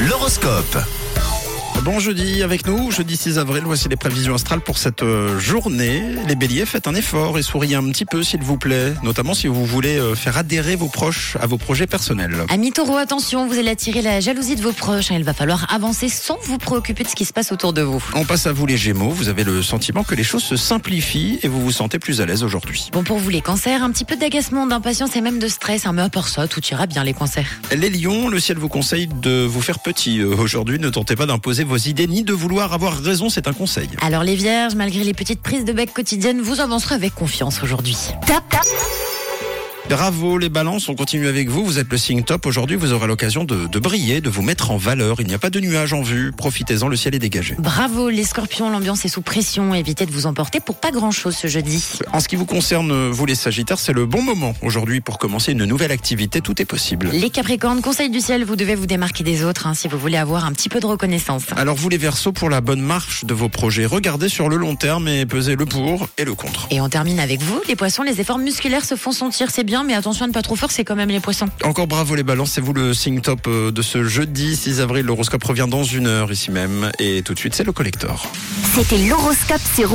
L'horoscope. Bon jeudi avec nous, jeudi 6 avril, voici les prévisions astrales pour cette euh, journée. Les béliers, faites un effort et souriez un petit peu s'il vous plaît, notamment si vous voulez euh, faire adhérer vos proches à vos projets personnels. Amis taureau, attention, vous allez attirer la jalousie de vos proches. hein. Il va falloir avancer sans vous préoccuper de ce qui se passe autour de vous. On passe à vous les gémeaux, vous avez le sentiment que les choses se simplifient et vous vous sentez plus à l'aise aujourd'hui. Bon pour vous les cancers, un petit peu d'agacement, d'impatience et même de stress. hein, mais à part ça, tout ira bien les cancers. Les lions, le ciel vous conseille de vous faire petit euh, aujourd'hui, ne tentez pas d'imposer vos idées ni de vouloir avoir raison, c'est un conseil. Alors les vierges, malgré les petites prises de bec quotidiennes, vous avancerez avec confiance aujourd'hui. Bravo les balances, on continue avec vous, vous êtes le signe top, aujourd'hui vous aurez l'occasion de, de briller, de vous mettre en valeur, il n'y a pas de nuages en vue, profitez-en, le ciel est dégagé. Bravo les scorpions, l'ambiance est sous pression. Évitez de vous emporter pour pas grand chose ce jeudi. En ce qui vous concerne, vous les sagittaires, c'est le bon moment aujourd'hui pour commencer une nouvelle activité, tout est possible. Les capricornes, conseil du ciel, vous devez vous démarquer des autres hein, si vous voulez avoir un petit peu de reconnaissance. Alors vous les versos, pour la bonne marche de vos projets, regardez sur le long terme et pesez le pour et le contre. Et on termine avec vous, les poissons, les efforts musculaires se font sentir, c'est bien, mais attention à ne pas trop fort, c'est quand même les poissons. Encore bravo les balances, c'est vous le signe top euh, de ce jeudi 6 avril. L'horoscope revient dans une heure ici même et tout de suite c'est le collector. C'était l'horoscope Rouge.